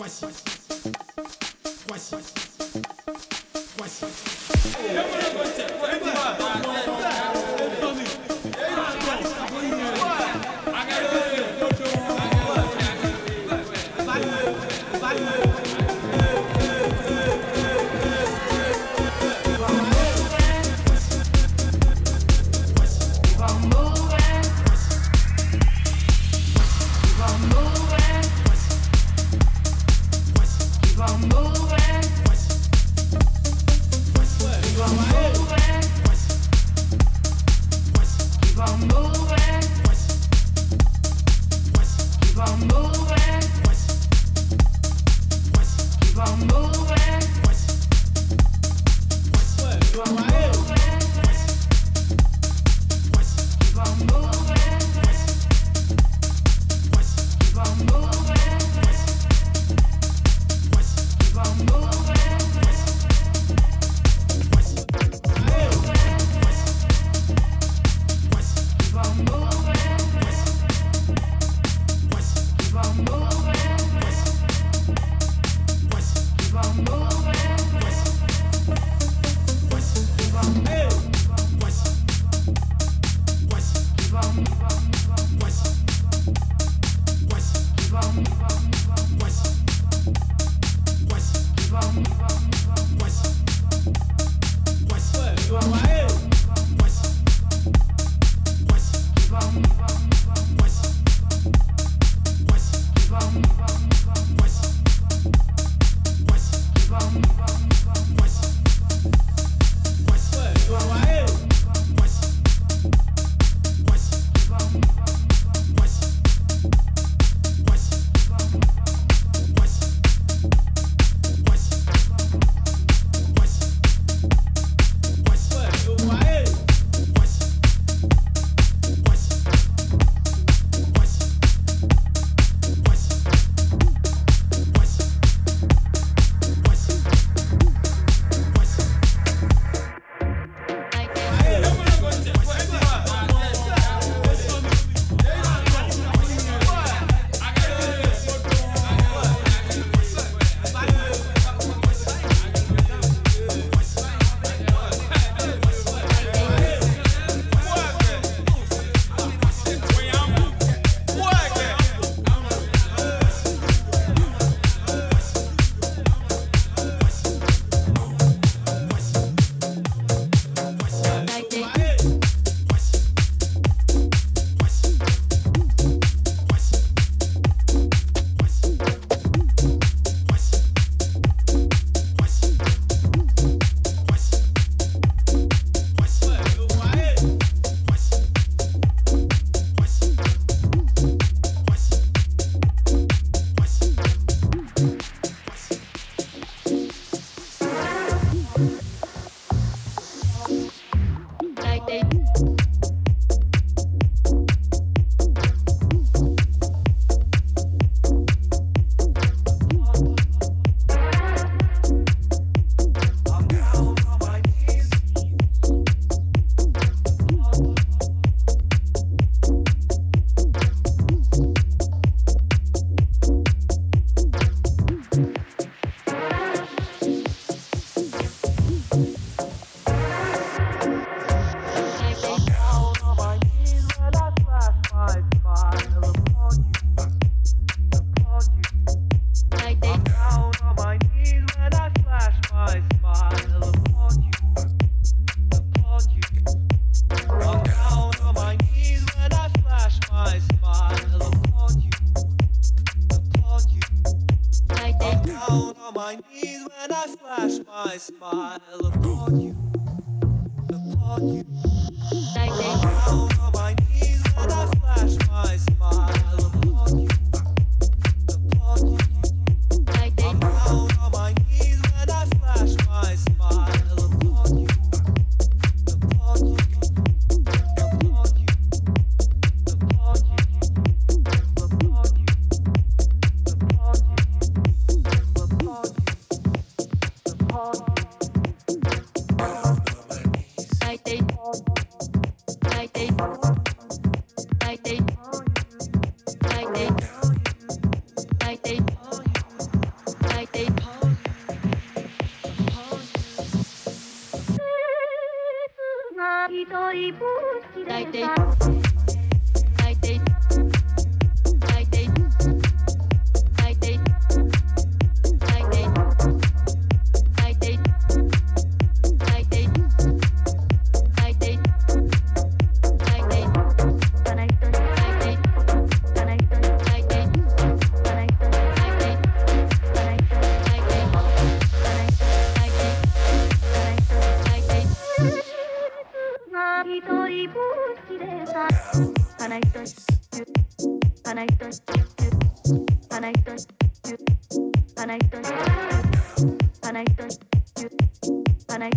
Voici. Voici.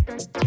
you.